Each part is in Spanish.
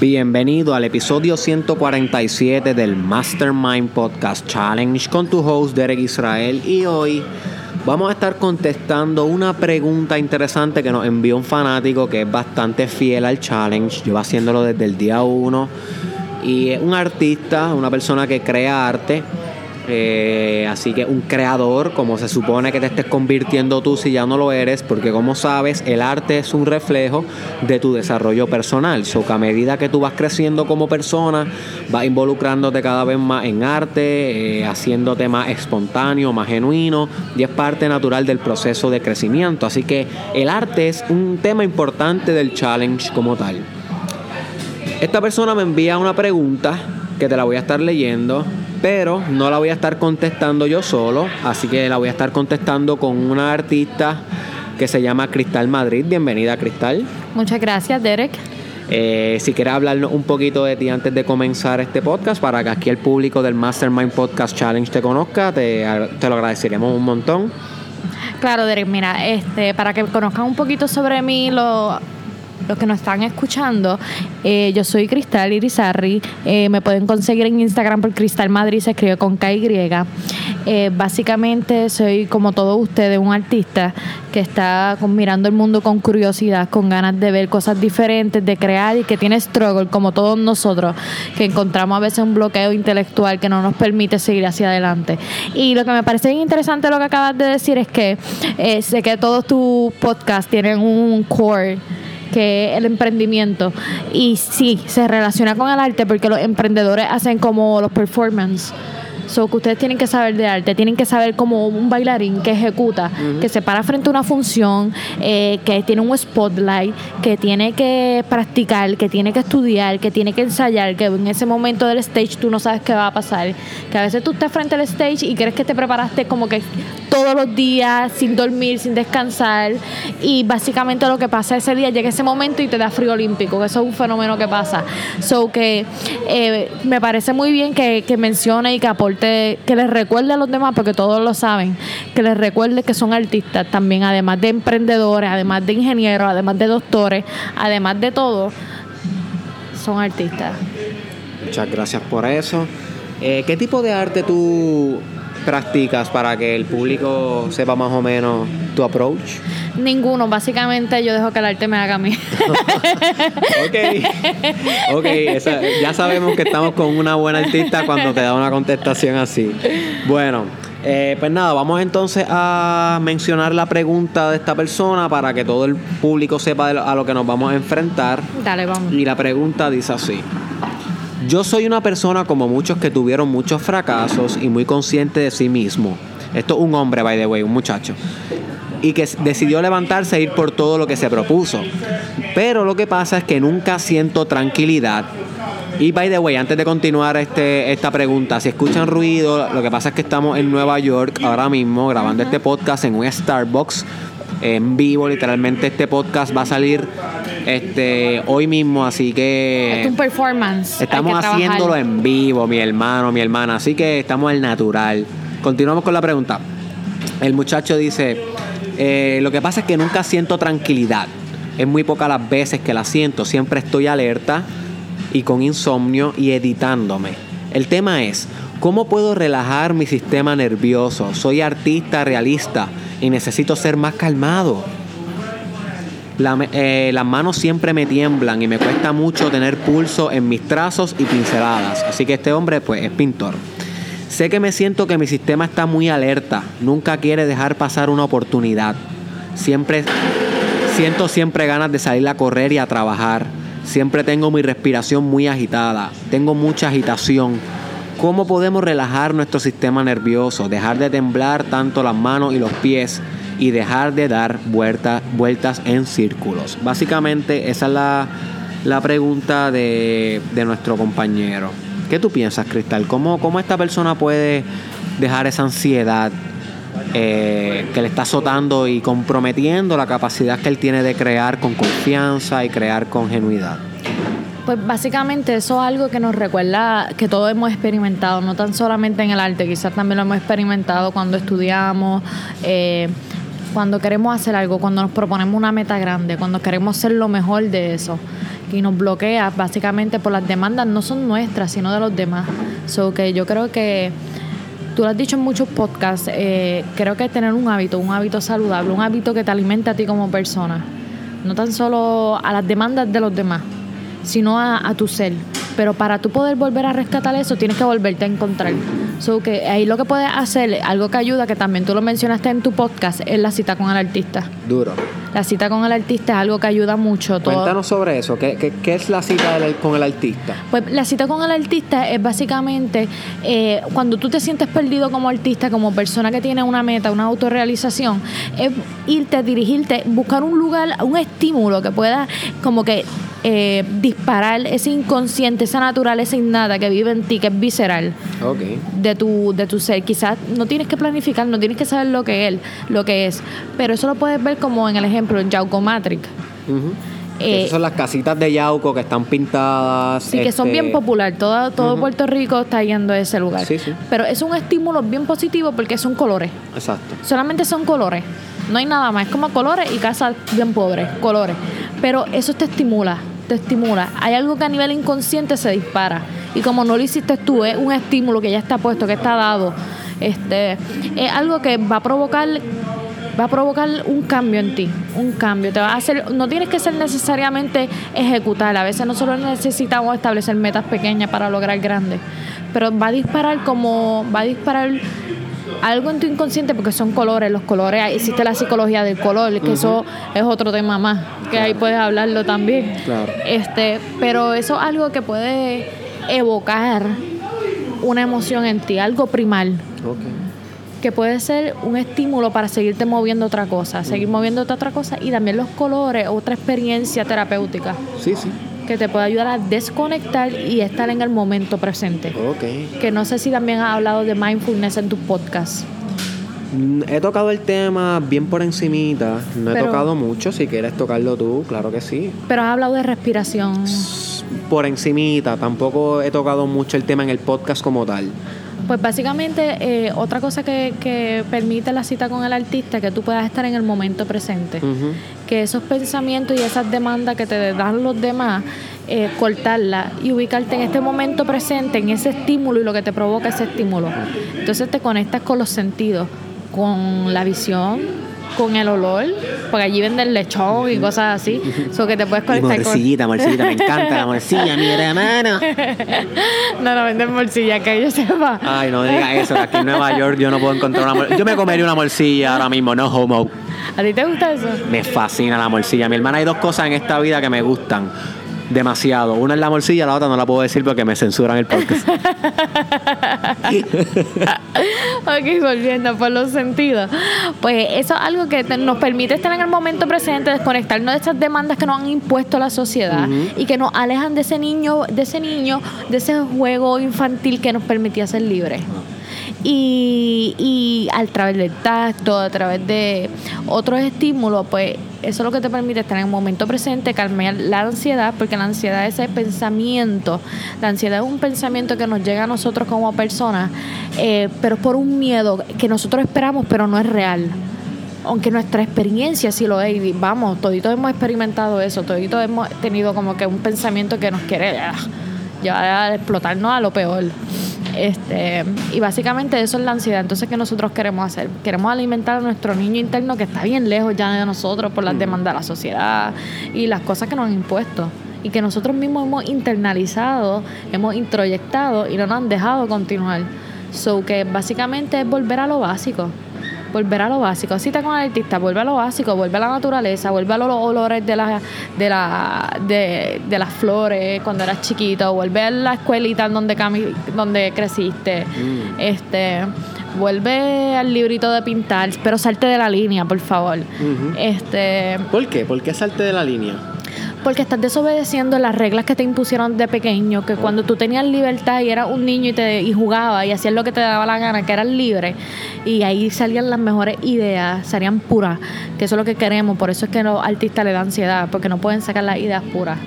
Bienvenido al episodio 147 del Mastermind Podcast Challenge con tu host Derek Israel. Y hoy vamos a estar contestando una pregunta interesante que nos envió un fanático que es bastante fiel al challenge, lleva haciéndolo desde el día 1 y es un artista, una persona que crea arte eh, así que un creador, como se supone que te estés convirtiendo tú si ya no lo eres, porque como sabes, el arte es un reflejo de tu desarrollo personal. So que a medida que tú vas creciendo como persona, vas involucrándote cada vez más en arte, eh, haciéndote más espontáneo, más genuino, y es parte natural del proceso de crecimiento. Así que el arte es un tema importante del challenge como tal. Esta persona me envía una pregunta que te la voy a estar leyendo pero no la voy a estar contestando yo solo, así que la voy a estar contestando con una artista que se llama Cristal Madrid. Bienvenida, Cristal. Muchas gracias, Derek. Eh, si quieres hablarnos un poquito de ti antes de comenzar este podcast, para que aquí el público del Mastermind Podcast Challenge te conozca, te, te lo agradeceríamos un montón. Claro, Derek, mira, este, para que conozcan un poquito sobre mí, lo los que nos están escuchando, eh, yo soy Cristal Irizarri. Eh, me pueden conseguir en Instagram por Cristal Madrid, se escribe con KY. Eh, básicamente soy como todos ustedes, un artista que está mirando el mundo con curiosidad, con ganas de ver cosas diferentes, de crear y que tiene struggle, como todos nosotros, que encontramos a veces un bloqueo intelectual que no nos permite seguir hacia adelante. Y lo que me parece interesante lo que acabas de decir es que sé que todos tus podcasts tienen un core que es el emprendimiento. Y sí, se relaciona con el arte porque los emprendedores hacen como los performance So, que ustedes tienen que saber de arte, tienen que saber como un bailarín que ejecuta, que se para frente a una función, eh, que tiene un spotlight, que tiene que practicar, que tiene que estudiar, que tiene que ensayar, que en ese momento del stage tú no sabes qué va a pasar. Que a veces tú estás frente al stage y crees que te preparaste como que todos los días, sin dormir, sin descansar. Y básicamente lo que pasa ese día, llega ese momento y te da frío olímpico, que eso es un fenómeno que pasa. So que eh, me parece muy bien que, que mencione y que aporte que les recuerde a los demás, porque todos lo saben, que les recuerde que son artistas también, además de emprendedores, además de ingenieros, además de doctores, además de todo, son artistas. Muchas gracias por eso. Eh, ¿Qué tipo de arte tú practicas para que el público sepa más o menos tu approach? Ninguno, básicamente yo dejo que el arte me haga a mí. ok, ok, ya sabemos que estamos con una buena artista cuando te da una contestación así. Bueno, eh, pues nada, vamos entonces a mencionar la pregunta de esta persona para que todo el público sepa a lo que nos vamos a enfrentar. Dale, vamos. Y la pregunta dice así. Yo soy una persona como muchos que tuvieron muchos fracasos y muy consciente de sí mismo. Esto es un hombre, by the way, un muchacho y que decidió levantarse e ir por todo lo que se propuso. Pero lo que pasa es que nunca siento tranquilidad. Y by the way, antes de continuar este, esta pregunta, si escuchan ruido, lo que pasa es que estamos en Nueva York ahora mismo grabando este podcast en un Starbucks en vivo, literalmente este podcast va a salir este hoy mismo, así que es un performance. Estamos haciéndolo en vivo, mi hermano, mi hermana, así que estamos al natural. Continuamos con la pregunta. El muchacho dice, eh, lo que pasa es que nunca siento tranquilidad. Es muy pocas las veces que la siento. Siempre estoy alerta y con insomnio y editándome. El tema es, ¿cómo puedo relajar mi sistema nervioso? Soy artista realista y necesito ser más calmado. Eh, las manos siempre me tiemblan y me cuesta mucho tener pulso en mis trazos y pinceladas. Así que este hombre pues es pintor. Sé que me siento que mi sistema está muy alerta, nunca quiere dejar pasar una oportunidad. Siempre siento siempre ganas de salir a correr y a trabajar. Siempre tengo mi respiración muy agitada, tengo mucha agitación. ¿Cómo podemos relajar nuestro sistema nervioso, dejar de temblar tanto las manos y los pies y dejar de dar vueltas en círculos? Básicamente esa es la, la pregunta de, de nuestro compañero. ¿Qué tú piensas, Cristal? ¿Cómo, cómo esta persona puede dejar esa ansiedad eh, que le está azotando y comprometiendo la capacidad que él tiene de crear con confianza y crear con genuidad? Pues básicamente eso es algo que nos recuerda que todos hemos experimentado, no tan solamente en el arte, quizás también lo hemos experimentado cuando estudiamos, eh, cuando queremos hacer algo, cuando nos proponemos una meta grande, cuando queremos ser lo mejor de eso y nos bloquea básicamente por las demandas no son nuestras, sino de los demás. So que yo creo que tú lo has dicho en muchos podcasts, eh, creo que tener un hábito, un hábito saludable, un hábito que te alimente a ti como persona, no tan solo a las demandas de los demás, sino a, a tu ser. Pero para tú poder volver a rescatar eso, tienes que volverte a encontrar. So que ahí lo que puedes hacer, algo que ayuda, que también tú lo mencionaste en tu podcast, es la cita con el artista. Duro. La cita con el artista es algo que ayuda mucho. Todo. Cuéntanos sobre eso. ¿Qué, qué, qué es la cita del- con el artista? Pues la cita con el artista es básicamente eh, cuando tú te sientes perdido como artista, como persona que tiene una meta, una autorrealización, es irte, dirigirte, buscar un lugar, un estímulo que pueda como que eh, disparar ese inconsciente, esa naturaleza innata que vive en ti, que es visceral Ok. de tu, de tu ser. Quizás no tienes que planificar, no tienes que saber lo que es, lo que es, pero eso lo puedes ver como en el ejemplo en Yauco Matrix. Ujú. Eh, Esas son las casitas de Yauco que están pintadas. Sí, que son este, bien populares. Todo, todo. Puerto Rico está yendo a ese lugar. Sí, sí. Pero es un estímulo bien positivo porque son colores. Exacto. Solamente son colores. No hay nada más. Es como colores y casas bien pobres. Colores. Pero eso te estimula. Te estimula. Hay algo que a nivel inconsciente se dispara. Y como no lo hiciste tú, es un estímulo que ya está puesto, que está dado. Este, es algo que va a provocar va a provocar un cambio en ti, un cambio. Te va a hacer, no tienes que ser necesariamente ejecutar. A veces nosotros necesitamos establecer metas pequeñas para lograr grandes. Pero va a disparar como, va a disparar algo en tu inconsciente porque son colores, los colores, existe la psicología del color, que eso es otro tema más, que ahí puedes hablarlo también. Claro. Este, pero eso es algo que puede evocar una emoción en ti, algo primal. Que puede ser un estímulo para seguirte moviendo otra cosa, seguir moviendo otra cosa y también los colores, otra experiencia terapéutica Sí, sí. que te puede ayudar a desconectar y estar en el momento presente. Ok. Que no sé si también has hablado de mindfulness en tus podcasts. Mm, He tocado el tema bien por encimita. No he Pero- tocado mucho. Si quieres tocarlo tú, claro que sí. Pero has hablado de respiración. Por encimita. Tampoco he tocado mucho el tema en el podcast como tal. Pues básicamente eh, otra cosa que, que permite la cita con el artista es que tú puedas estar en el momento presente. Que esos pensamientos y esas demandas que te dan los demás, eh, cortarlas y ubicarte en este momento presente, en ese estímulo y lo que te provoca ese estímulo. Entonces te conectas con los sentidos, con la visión, con el olor, porque allí venden lechón y cosas así, so que te puedes Y conectar con... morcillita, morcillita. Me encanta la morcilla, mi hermano. No, no venden bolsilla, que yo sepa. Ay, no digas eso. Aquí en Nueva York yo no puedo encontrar una morcilla. Yo me comería una morcilla ahora mismo, no homo. ¿A ti te gusta eso? Me fascina la morcilla. Mi hermana hay dos cosas en esta vida que me gustan demasiado. Una es la morcilla, la otra no la puedo decir porque me censuran el podcast. Ok, volviendo por los sentidos. Pues eso es algo que te- nos permite estar en el momento presente, desconectarnos de esas demandas que nos han impuesto la sociedad y que nos alejan de ese niño, de ese niño, de ese juego infantil que nos permitía ser libres. Y, y a través del tacto, a través de otros estímulos, pues eso es lo que te permite estar en el momento presente, calmar la ansiedad, porque la ansiedad es ese pensamiento. La ansiedad es un pensamiento que nos llega a nosotros como personas, eh, pero es por un miedo que nosotros esperamos, pero no es real. Aunque nuestra experiencia sí lo es, y vamos, toditos hemos experimentado eso, toditos hemos tenido como que un pensamiento que nos quiere ah, llevar a explotarnos a lo peor. Este, y básicamente eso es la ansiedad. Entonces, ¿qué nosotros queremos hacer? Queremos alimentar a nuestro niño interno que está bien lejos ya de nosotros por las demandas de la sociedad y las cosas que nos han impuesto. Y que nosotros mismos hemos internalizado, hemos introyectado y no nos han dejado continuar. So que básicamente es volver a lo básico. Volver a lo básico. Cita con el artista, vuelve a lo básico, vuelve a la naturaleza, vuelve a los olores de, la, de, la, de, de las flores cuando eras chiquito, vuelve a la escuelita donde, cami- donde creciste. Mm. Este, vuelve al librito de pintar, pero salte de la línea, por favor. Este, ¿Por qué? ¿Por qué salte de la línea? Porque estás desobedeciendo las reglas que te impusieron de pequeño, que cuando tú tenías libertad y eras un niño y, te, y jugabas y hacías lo que te daba la gana, que eras libre, y ahí salían las mejores ideas, salían puras, que eso es lo que queremos, por eso es que los artistas le dan ansiedad, porque no pueden sacar las ideas puras.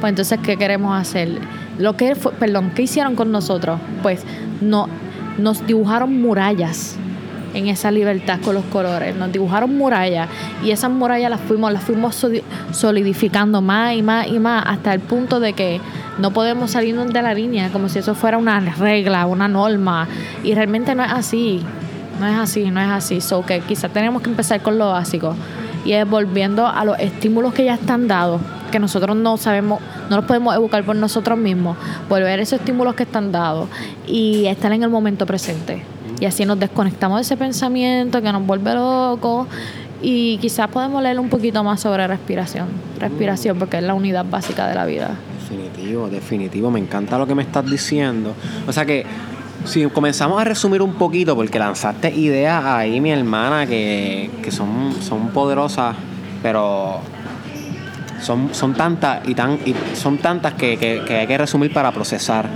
Pues entonces, ¿qué queremos hacer? Lo que fue, perdón, ¿qué hicieron con nosotros? Pues no, nos dibujaron murallas en esa libertad con los colores. Nos dibujaron murallas y esas murallas las fuimos, las fuimos solidificando más y más y más hasta el punto de que no podemos salirnos de la línea como si eso fuera una regla, una norma. Y realmente no es así. No es así, no es así. So que quizás tenemos que empezar con lo básico. Y es volviendo a los estímulos que ya están dados, que nosotros no sabemos, no los podemos educar por nosotros mismos. Volver esos estímulos que están dados y estar en el momento presente. Y así nos desconectamos de ese pensamiento que nos vuelve locos y quizás podemos leer un poquito más sobre respiración. Respiración, porque es la unidad básica de la vida. Definitivo, definitivo. Me encanta lo que me estás diciendo. O sea que si comenzamos a resumir un poquito, porque lanzaste ideas ahí, mi hermana, que, son, son poderosas, pero son, son tantas y tan y son tantas que, que, hay que resumir para procesar.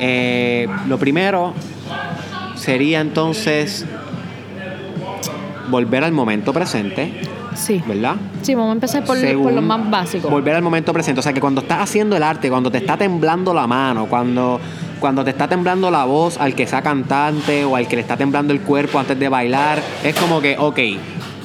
Eh, lo primero sería entonces volver al momento presente. Sí. ¿Verdad? Sí, vamos a empezar por, lo más básico. Volver al momento presente. O sea, que cuando estás haciendo el arte, cuando te está temblando la mano, cuando, cuando te está temblando la voz al que sea cantante o al que le está temblando el cuerpo antes de bailar, es como que, ok,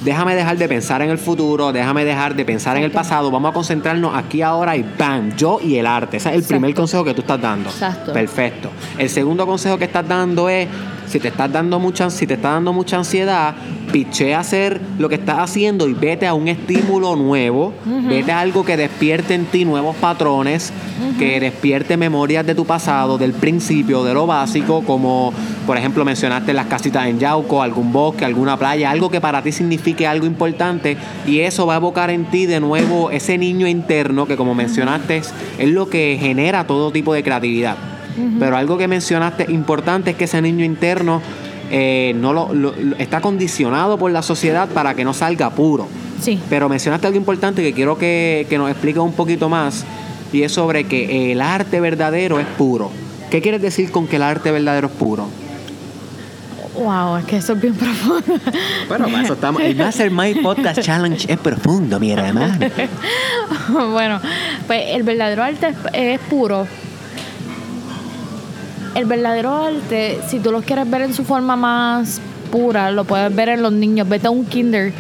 déjame dejar de pensar en el futuro, déjame dejar de pensar en el pasado, vamos a concentrarnos aquí ahora y ¡bam! Yo y el arte. Ese es el primer consejo que tú estás dando. Exacto. Perfecto. El segundo consejo que estás dando es si te estás dando mucha, si te está dando mucha ansiedad, piché a hacer lo que estás haciendo y vete a un estímulo nuevo, vete a algo que despierte en ti nuevos patrones, que despierte memorias de tu pasado, del principio, de lo básico, como por ejemplo mencionaste las casitas en Yauco, algún bosque, alguna playa, algo que para ti signifique algo importante y eso va a evocar en ti de nuevo ese niño interno que como mencionaste es lo que genera todo tipo de creatividad. Pero algo que mencionaste importante es que ese niño interno eh, no lo, está condicionado por la sociedad para que no salga puro. Sí. Pero mencionaste algo importante que quiero que, que nos explique un poquito más y es sobre que el arte verdadero es puro. ¿Qué quieres decir con que el arte verdadero es puro? Wow, es que eso es bien profundo. Bueno, para eso estamos. El Mastermind Podcast Challenge es profundo, mi hermano. bueno, pues el verdadero arte es puro el verdadero arte, si tú lo quieres ver en su forma más pura, lo puedes ver en los niños. Vete a un kinder,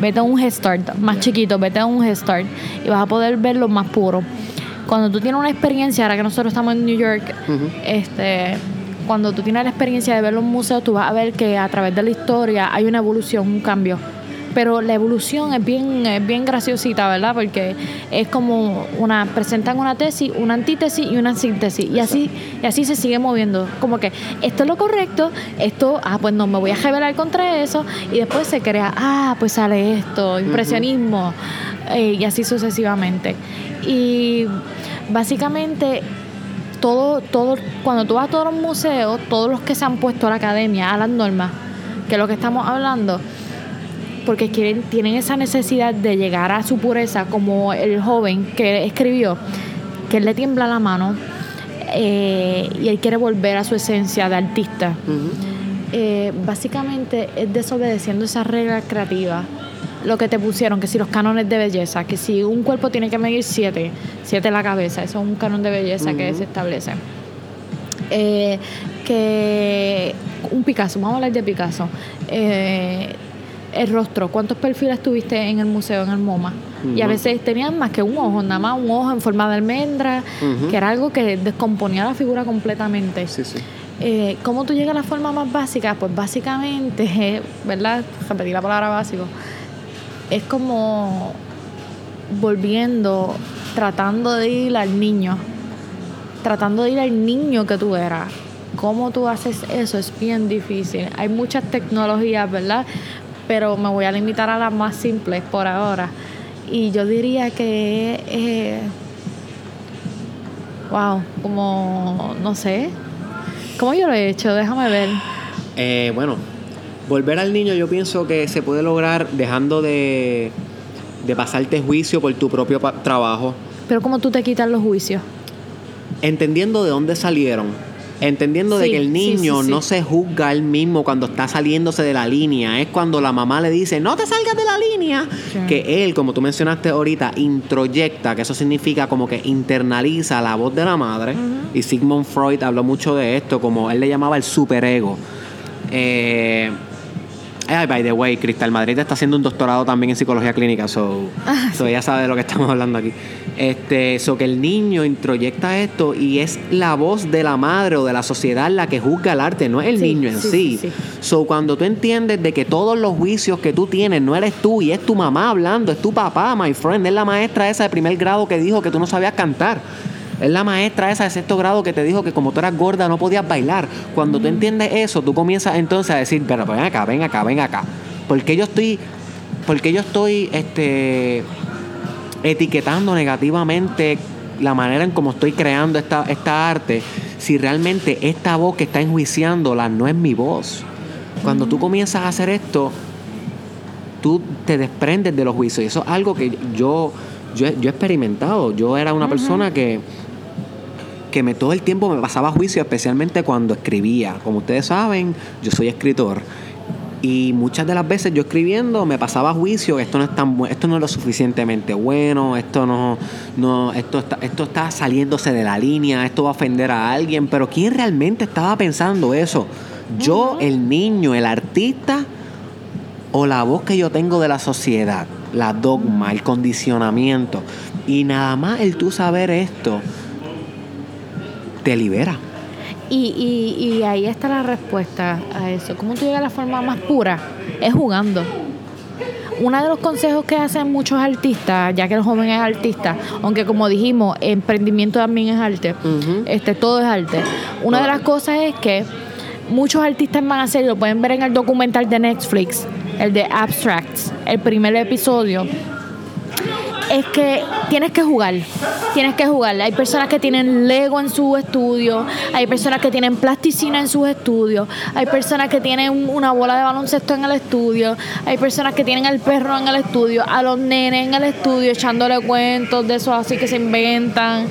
vete a un head start, más chiquito, vete a un head start y vas a poder verlo más puro. Cuando tú tienes una experiencia, ahora que nosotros estamos en New York, este cuando tú tienes la experiencia de ver los museos, tú vas a ver que a través de la historia hay una evolución, un cambio pero la evolución es bien, es bien graciosita, ¿verdad? Porque es como una, presentan una tesis, una antítesis y una síntesis, y así, y así se sigue moviendo. Como que esto es lo correcto, esto, ah, pues no, me voy a rebelar contra eso, y después se crea, ah, pues sale esto, impresionismo, eh, y así sucesivamente. Y básicamente todo, todo, cuando tú vas a todos los museos, todos los que se han puesto a la academia, a las normas, que es lo que estamos hablando, porque quieren, tienen esa necesidad de llegar a su pureza, como el joven que escribió, que él le tiembla la mano eh, y él quiere volver a su esencia de artista. Eh, básicamente es desobedeciendo esa regla creativa. Lo que te pusieron, que si los cánones de belleza, que si un cuerpo tiene que medir siete, siete la cabeza, eso es un canon de belleza que se establece. Eh, que un Picasso, vamos a hablar de Picasso el rostro, ¿cuántos perfiles tuviste en el museo, en el MoMA? Y a veces tenían más que un ojo, nada más un ojo en forma de almendra, que era algo que descomponía la figura completamente. Sí, sí. Eh, ¿Cómo tú llegas a la forma más básica? Pues básicamente, ¿verdad? Repetí la palabra básico. Es como volviendo, tratando de ir al niño, tratando de ir al niño que tú eras. ¿Cómo tú haces eso? Es bien difícil. Hay muchas tecnologías, ¿verdad? Pero me voy a limitar a las más simples por ahora. Y yo diría que, eh, wow, como, no sé, ¿cómo yo lo he hecho? Déjame ver. Eh, bueno, volver al niño yo pienso que se puede lograr dejando de, de pasarte juicio por tu propio trabajo. Pero ¿cómo tú te quitas los juicios? Entendiendo de dónde salieron Entendiendo de que el niño no se juzga él mismo cuando está saliéndose de la línea. Es cuando la mamá le dice, no te salgas de la línea. Que él, como tú mencionaste ahorita, introyecta, que eso significa como que internaliza la voz de la madre. Y Sigmund Freud habló mucho de esto, como él le llamaba el superego. Eh, ay, by the way, Cristal Madrid está haciendo un doctorado también en psicología clínica, so, Ah, so ella sabe de lo que estamos hablando aquí. Este, so que el niño introyecta esto y es la voz de la madre o de la sociedad la que juzga el arte, no es el Sí, niño en sí, sí. So cuando tú entiendes de que todos los juicios que tú tienes no eres tú y es tu mamá hablando, es tu papá, my friend, es la maestra esa de primer grado que dijo que tú no sabías cantar. Es la maestra esa de sexto grado que te dijo que como tú eras gorda no podías bailar. Cuando tú entiendes eso, tú comienzas entonces a decir, pero ven acá, ven acá, ven acá. Porque yo estoy, porque yo estoy, este, etiquetando negativamente la manera en cómo estoy creando esta, esta arte, si realmente esta voz que está enjuiciándola no es mi voz. Cuando tú comienzas a hacer esto, tú te desprendes de los juicios. Y eso es algo que yo, yo, yo he experimentado. Yo era una persona que, que me, todo el tiempo me pasaba juicio, especialmente cuando escribía. Como ustedes saben, yo soy escritor. Y muchas de las veces yo escribiendo me pasaba juicio, esto no es tan bu- esto no es lo suficientemente bueno, esto no, no, esto está, esto está saliéndose de la línea, esto va a ofender a alguien, pero ¿quién realmente estaba pensando eso? Yo, el niño, el artista, o la voz que yo tengo de la sociedad, la dogma, el condicionamiento. Y nada más el tú saber esto te libera. Y, y, y ahí está la respuesta a eso. ¿Cómo tú llegas a la forma más pura? Es jugando. Uno de los consejos que hacen muchos artistas, ya que el joven es artista, aunque como dijimos, emprendimiento también es arte, este, todo es arte. Una de las cosas es que muchos artistas van a hacer, lo pueden ver en el documental de Netflix, el de Abstracts, el primer episodio, es que tienes que jugar. Tienes que jugar. Hay personas que tienen Lego en su estudio, hay personas que tienen plasticina en sus estudios, hay personas que tienen una bola de baloncesto en el estudio, hay personas que tienen al perro en el estudio, a los nenes en el estudio echándole cuentos de esos así que se inventan.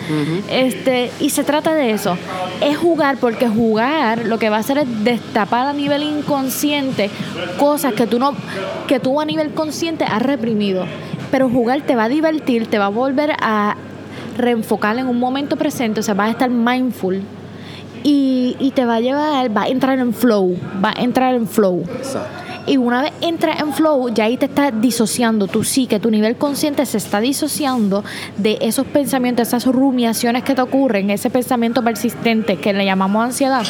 Este, y se trata de eso. Es jugar porque jugar lo que va a hacer es destapar a nivel inconsciente cosas que tú no que tú a nivel consciente has reprimido pero jugar te va a divertir, te va a volver a reenfocar en un momento presente, o sea, vas a estar mindful y, y te va a llevar, va a entrar en flow, va a entrar en flow. Exacto. Y una vez entras en flow, ya ahí te estás disociando, tú sí, que tu nivel consciente se está disociando de esos pensamientos, esas rumiaciones que te ocurren, ese pensamiento persistente que le llamamos ansiedad,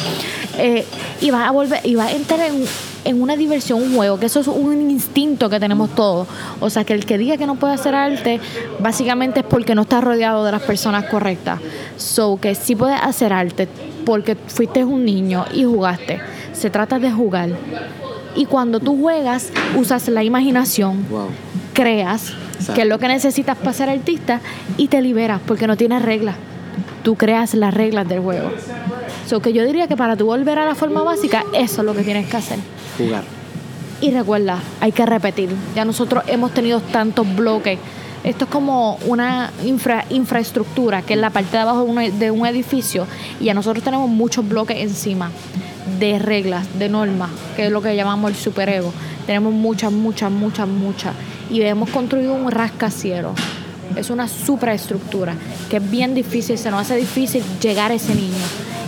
eh, y vas a volver, y vas a entrar en, en una diversión, un juego, que eso es un instinto que tenemos todos. O sea, que el que diga que no puede hacer arte, básicamente es porque no está rodeado de las personas correctas. So, que sí puedes hacer arte porque fuiste un niño y jugaste. Se trata de jugar. Y cuando tú juegas, usas la imaginación, Wow. creas, Exacto. que es lo que necesitas para ser artista, y te liberas porque no tienes reglas. Tú creas las reglas del juego. So que yo diría que para tú volver a la forma básica, eso es lo que tienes que hacer. Jugar. Y recuerda, hay que repetir. Ya nosotros hemos tenido tantos bloques. Esto es como una infra- infraestructura, que es la parte de abajo de un, edificio, y ya nosotros tenemos muchos bloques encima de reglas, de normas, que es lo que llamamos el superego. Tenemos muchas, muchas, muchas, muchas. Y hemos construido un rascacielos. Es una supraestructura que es bien difícil, se nos hace difícil llegar a ese niño.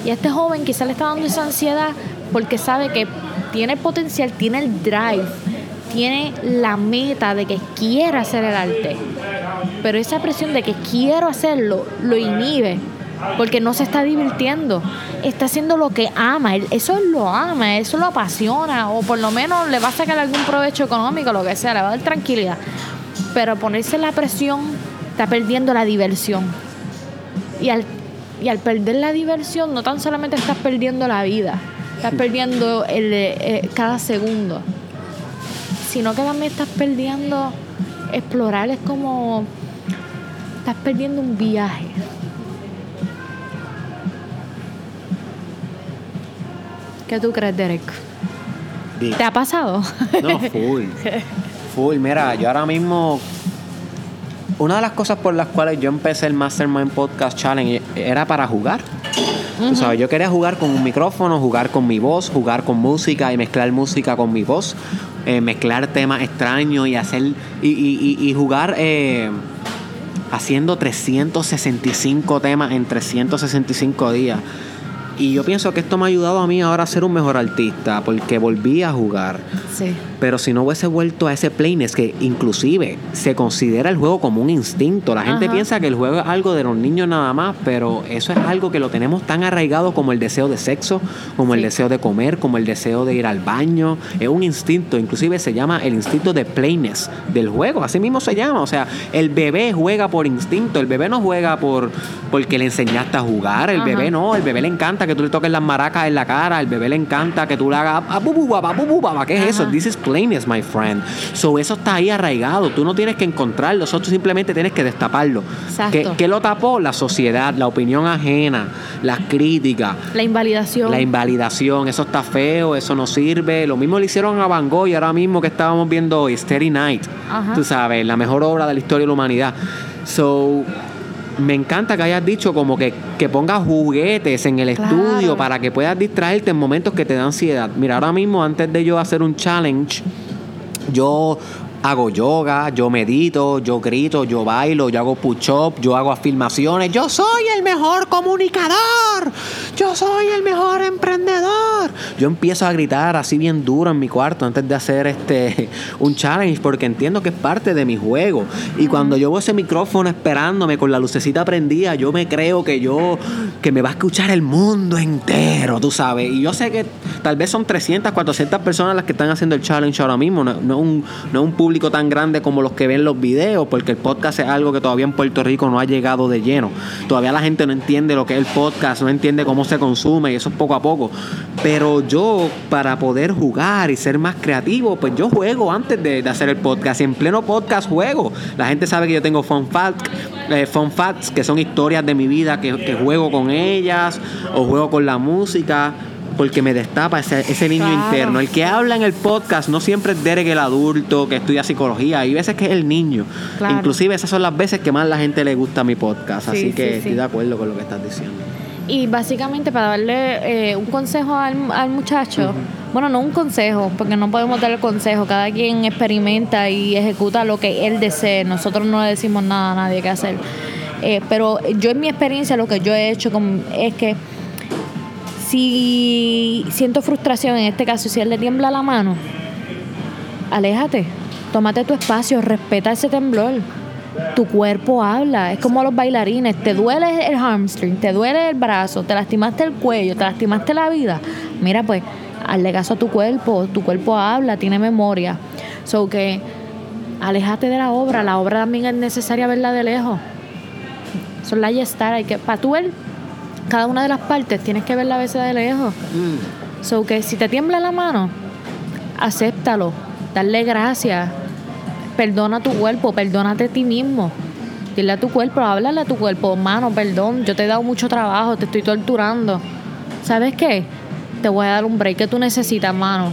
Y a este joven quizá le está dando esa ansiedad porque sabe que tiene potencial, tiene el drive, tiene la meta de que quiere hacer el arte. Pero esa presión de que quiero hacerlo lo inhibe porque no se está divirtiendo. Está haciendo lo que ama, eso lo ama, eso lo apasiona o por lo menos le va a sacar algún provecho económico, lo que sea, le va a dar tranquilidad. Pero ponerse la presión está perdiendo la diversión. Y al, y al perder la diversión, no tan solamente estás perdiendo la vida, estás perdiendo el, eh, cada segundo, sino que también estás perdiendo explorar, es como estás perdiendo un viaje. ¿Qué tú crees, Derek? ¿Te ha pasado? No, full. Full. Mira, yo ahora mismo. Una de las cosas por las cuales yo empecé el Mastermind Podcast Challenge era para jugar. Tú sabes, yo quería jugar con un micrófono, jugar con mi voz, jugar con música y mezclar música con mi voz, eh, mezclar temas extraños y hacer. y, y- y- jugar eh, haciendo 365 temas en 365 días. Y yo pienso que esto me ha ayudado a mí ahora a ser un mejor artista, porque volví a jugar. Sí. Pero si no hubiese vuelto a ese plainness, que inclusive se considera el juego como un instinto. La gente Ajá. piensa que el juego es algo de los niños nada más, pero eso es algo que lo tenemos tan arraigado como el deseo de sexo, como el deseo de comer, como el deseo de ir al baño. Es un instinto, inclusive se llama el instinto de plainness del juego. Así mismo se llama. O sea, el bebé juega por instinto, el bebé no juega por porque le enseñaste a jugar. El Ajá. bebé no, el bebé le encanta que tú le toques las maracas en la cara, el bebé le encanta que tú le hagas "Ah, bu, bu, ba, ba, bu, bu, ba, ba". ¿Qué es eso? This is plainness, my friend. So eso está ahí arraigado. Tú no tienes que encontrarlo, eso tú simplemente tienes que destaparlo. ¿Qué, qué lo tapó? La sociedad, la opinión ajena, las críticas. La invalidación. La invalidación, eso está feo, eso no sirve. Lo mismo le hicieron a Van Gogh y ahora mismo que estábamos viendo hoy, Steady Night. Ajá. Tú sabes, la mejor obra de la historia de la humanidad. So, me encanta que hayas dicho como que, que pongas juguetes en el Claro. estudio para que puedas distraerte en momentos que te dan ansiedad. Mira, ahora mismo, antes de yo hacer un challenge, yo hago yoga, yo medito, yo grito, yo bailo, yo hago push-up, yo hago afirmaciones. Yo soy el mejor comunicador. Yo soy el mejor emprendedor. Yo empiezo a gritar así bien duro en mi cuarto antes de hacer este un challenge porque entiendo que es parte de mi juego. Y cuando yo veo ese micrófono esperándome con la lucecita prendida, yo me creo que yo que me va a escuchar el mundo entero, tú sabes. Y yo sé que tal vez son 300, 400 personas las que están haciendo el challenge ahora mismo. No, no un, no un público tan grande como los que ven los videos, porque el podcast es algo que todavía en Puerto Rico no ha llegado de lleno. Todavía la gente no entiende lo que es el podcast, no entiende cómo se consume y eso es poco a poco. Pero yo, para poder jugar y ser más creativo, pues yo juego antes de, hacer el podcast. Y en pleno podcast juego. La gente sabe que yo tengo fun facts, eh, fun facts que son historias de mi vida que juego con ellas o juego con la música. Porque me destapa ese, ese niño Claro. interno. El que habla en el podcast no siempre es Derek el adulto que estudia psicología. Hay veces que es el niño. Claro. Inclusive esas son las veces que más la gente le gusta mi podcast. Sí, Así sí, que sí. estoy de acuerdo con lo que estás diciendo. Y básicamente para darle eh, un consejo al, al muchacho, bueno, no un consejo, porque no podemos darle consejo, cada quien experimenta y ejecuta lo que él desee, nosotros no le decimos nada a nadie que hacer. Eh, pero yo en mi experiencia lo que yo he hecho con- es que si siento frustración, en este caso, si él le tiembla la mano, aléjate, tómate tu espacio, respeta ese temblor. Tu cuerpo habla, es como los bailarines, te duele el hamstring, te duele el brazo, te lastimaste el cuello, te lastimaste la vida. Mira, pues, hazle caso a tu cuerpo, tu cuerpo habla, tiene memoria. So que aléjate de la obra, la obra también es necesaria verla de lejos. Son la estar, hay que, para tú ver cada una de las partes, tienes que verla a veces de lejos. So que si te tiembla la mano, acéptalo, darle gracias, perdona a tu cuerpo, perdónate a ti mismo. Dile a tu cuerpo, háblale a tu cuerpo, mano, perdón, yo te he dado mucho trabajo, te estoy torturando. ¿Sabes qué? Te voy a dar un break que tú necesitas, mano.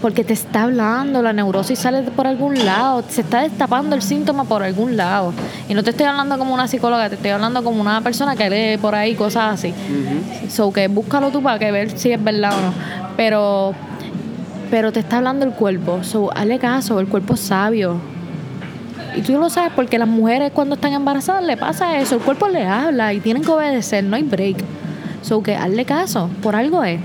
Porque te está hablando, la neurosis sale por algún lado, se está destapando el síntoma por algún lado. Y no te estoy hablando como una psicóloga, te estoy hablando como una persona que lee por ahí cosas así. So que búscalo tú para que ver si es verdad o no. Pero, pero te está hablando el cuerpo. So, hazle caso, el cuerpo es sabio. Y tú lo sabes porque las mujeres cuando están embarazadas le pasa eso, el cuerpo le habla y tienen que obedecer, no hay break. So que hazle caso, por algo es.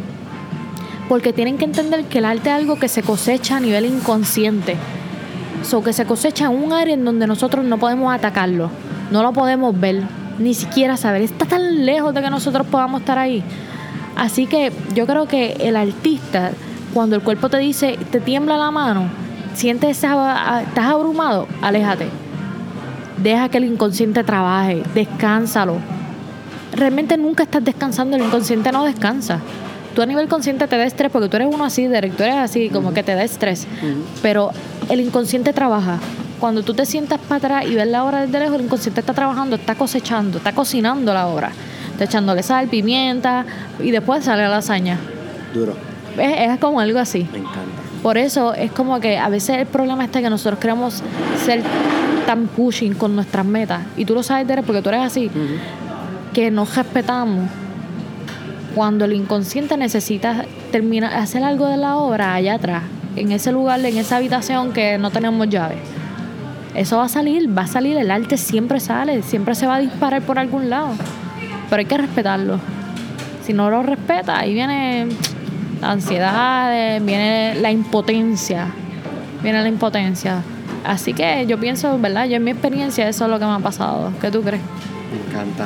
Porque tienen que entender que el arte es algo que se cosecha a nivel inconsciente. So que se cosecha en un área en donde nosotros no podemos atacarlo, no lo podemos ver, ni siquiera saber. Está tan lejos de que nosotros podamos estar ahí. Así que yo creo que el artista, cuando el cuerpo te dice, te tiembla la mano, sientes estás abrumado, aléjate. Deja que el inconsciente trabaje, descánsalo. Realmente nunca estás descansando, el inconsciente no descansa. Tú a nivel consciente te da estrés porque tú eres uno así, Derek, tú eres así, como que te da estrés. Pero el inconsciente trabaja. Cuando tú te sientas para atrás y ves la obra desde lejos, el inconsciente está trabajando, está cosechando, está cocinando la obra. Está echándole sal, pimienta y después sale la lasaña. Duro, Es, es como algo así. me encanta. Por eso es como que a veces el problema está que nosotros queremos ser tan pushing con nuestras metas. Y tú lo sabes, Derek, porque tú eres así. Que nos respetamos. Cuando el inconsciente necesita terminar, hacer algo de la obra allá atrás, en ese lugar, en esa habitación que no tenemos llave. Eso va a salir, va a salir, el arte siempre sale, siempre se va a disparar por algún lado. Pero hay que respetarlo. Si no lo respeta, ahí viene la ansiedad, viene la impotencia. Viene la impotencia. Así que yo pienso, ¿verdad? Yo en mi experiencia eso es lo que me ha pasado. ¿Qué tú crees? Me encanta.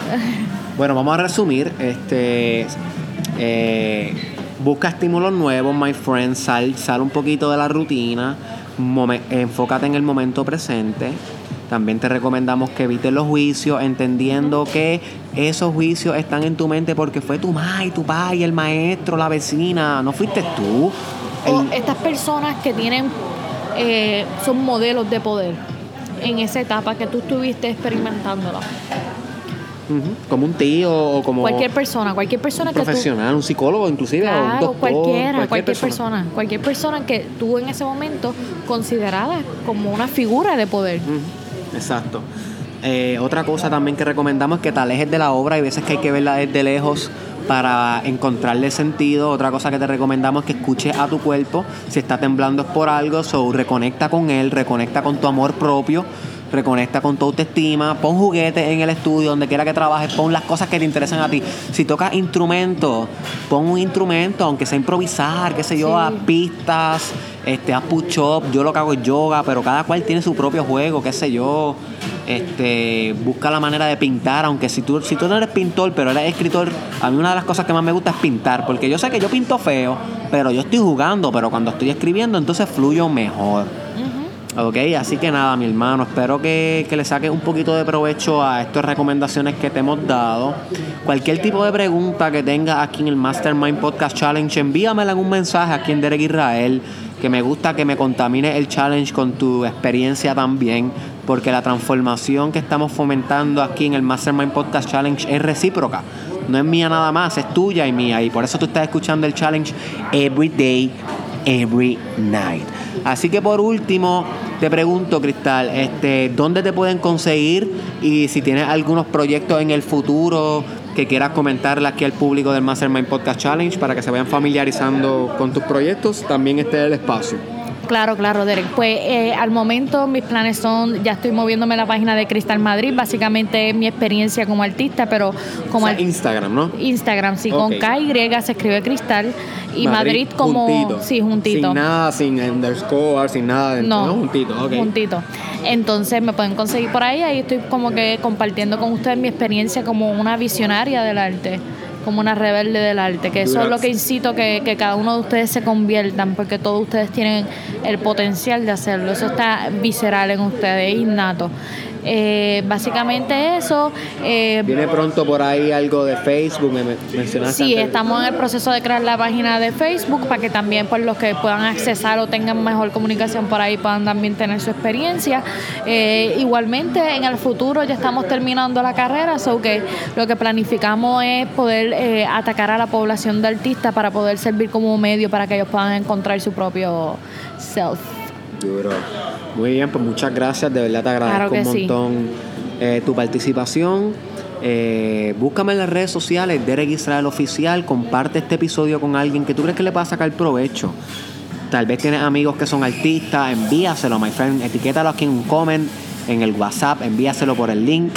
bueno, vamos a resumir. Este, eh, busca estímulos nuevos, my friend. Sal, sal un poquito de la rutina. enfócate en el momento presente. También te recomendamos que evites los juicios, entendiendo que esos juicios están en tu mente porque fue tu madre, tu padre, el maestro, la vecina, no fuiste tú. O estas personas que tienen eh, son modelos de poder en esa etapa que tú estuviste experimentándola. Como un tío o como cualquier persona, cualquier persona que profesional, un psicólogo inclusive, o un doctor, cualquiera, cualquier, persona. cualquier persona que tú en ese momento considerada como una figura de poder. Exacto. Eh, otra cosa también que recomendamos es que te alejes de la obra. Hay veces que hay que verla desde lejos para encontrarle sentido. Otra cosa que te recomendamos es que escuches a tu cuerpo. Si está temblando es por algo, so reconecta con él, reconecta con tu amor propio, reconecta con tu autoestima, pon juguetes en el estudio, donde quiera que trabajes, pon las cosas que te interesan a ti. Si tocas instrumento, pon un instrumento, aunque sea improvisar, qué sé yo, a pistas, este, a push-up, yo lo que hago es yoga, pero cada cual tiene su propio juego, qué sé yo. Este, busca la manera de pintar, aunque si tú, si tú no eres pintor, pero eres escritor, a mí una de las cosas que más me gusta es pintar, porque yo sé que yo pinto feo, pero yo estoy jugando, pero cuando estoy escribiendo, entonces fluyo mejor. Ok, así que nada, mi hermano, espero que, que, le saques un poquito de provecho a estas recomendaciones que te hemos dado. Cualquier tipo de pregunta que tengas aquí en el Mastermind Podcast Challenge, envíamela en un mensaje aquí en Derek Israel que me gusta que me contamine el challenge con tu experiencia también, porque la transformación que estamos fomentando aquí en el Mastermind Podcast Challenge es recíproca. No es mía nada más, es tuya y mía. Y por eso tú estás escuchando el challenge every day, every night. Así que por último, te pregunto, Cristal, este, ¿dónde te pueden conseguir? Y si tienes algunos proyectos en el futuro que quieras comentarle aquí al público del Mastermind Podcast Challenge para que se vayan familiarizando con tus proyectos, también esté el espacio. Claro, claro, Derek. Pues eh, al momento mis planes son, ya estoy moviéndome la página de Cristal Madrid, básicamente mi experiencia como artista, pero como... O Instagram, ¿no? Instagram, sí, con K y se escribe Cristal y Madrid, como... Juntito. Sí, juntito. Sin nada, sin underscore, sin nada. De, no, no, juntito, ok. Juntito. Entonces me pueden conseguir por ahí, ahí estoy como que compartiendo con ustedes mi experiencia como una visionaria del arte como una rebelde del arte, que eso es lo que incito que, que cada uno de ustedes se conviertan, porque todos ustedes tienen el potencial de hacerlo, eso está visceral en ustedes, innato. Eh, básicamente eso. Eh, Viene pronto por ahí algo de Facebook, me mencionaste. Sí, estamos en el proceso de crear la página de Facebook para que también pues, los que puedan accesar o tengan mejor comunicación por ahí puedan también tener su experiencia. Eh, igualmente en el futuro ya estamos terminando la carrera, so que lo que planificamos es poder eh, atacar a la población de artistas para poder servir como medio para que ellos puedan encontrar su propio self. Duro. Muy bien, pues muchas gracias. De verdad te agradezco un montón eh, tu participación. Eh, búscame en las redes sociales, Derek Israel Oficial. Comparte este episodio con alguien que tú crees que le va a sacar provecho. Tal vez tienes amigos que son artistas, envíaselo, my friend. Etiquétalo aquí en un comment, en el WhatsApp, envíaselo por el link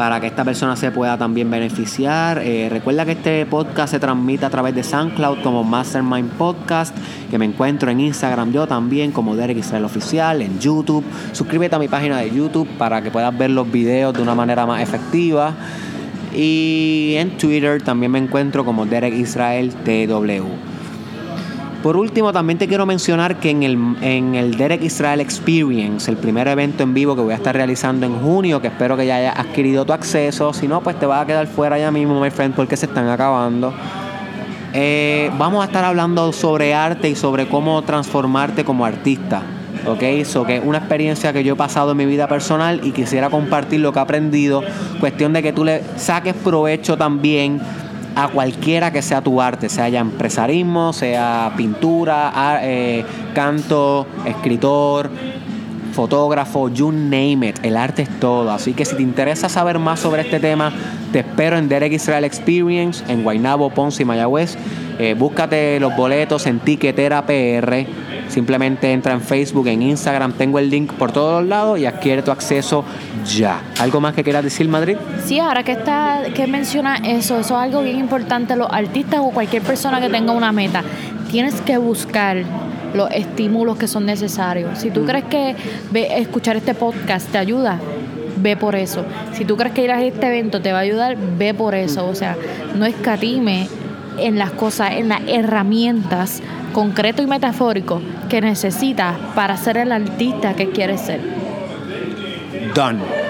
para que esta persona se pueda también beneficiar. Eh, recuerda que este podcast se transmite a través de SoundCloud como Mastermind Podcast, que me encuentro en Instagram yo también como Derek Israel Oficial, en YouTube. Suscríbete a mi página de YouTube para que puedas ver los videos de una manera más efectiva. Y en Twitter también me encuentro como Derek Israel TW. Por último, también te quiero mencionar que en el, en el Derek Israel Experience, el primer evento en vivo que voy a estar realizando en junio, que espero que ya hayas adquirido tu acceso, si no, pues te vas a quedar fuera ya mismo, my friend, porque se están acabando. Eh, vamos a estar hablando sobre arte y sobre cómo transformarte como artista. ¿ok? Eso que es una experiencia que yo he pasado en mi vida personal y quisiera compartir lo que he aprendido. Cuestión de que tú le saques provecho también a cualquiera que sea tu arte, sea empresarismo, sea pintura, eh, canto, escritor, fotógrafo, you name it. El arte es todo. Así que si te interesa saber más sobre este tema, te espero en Derek Israel Experience, en Guaynabo, Ponce y Mayagüez. Eh, búscate los boletos en Tiquetera PR. Simplemente entra en Facebook, en Instagram, tengo el link por todos lados y adquiere tu acceso ya. ¿Algo más que quieras decir, Madrid? Sí, ahora que está, que menciona eso, eso es algo bien importante. Los artistas o cualquier persona que tenga una meta, tienes que buscar los estímulos que son necesarios. Si tú crees que escuchar este podcast te ayuda, ve por eso. Si tú crees que ir a este evento te va a ayudar, ve por eso. O sea, no escatime en las cosas, en las herramientas concreto y metafórico que necesitas para ser el artista que quieres ser. Done.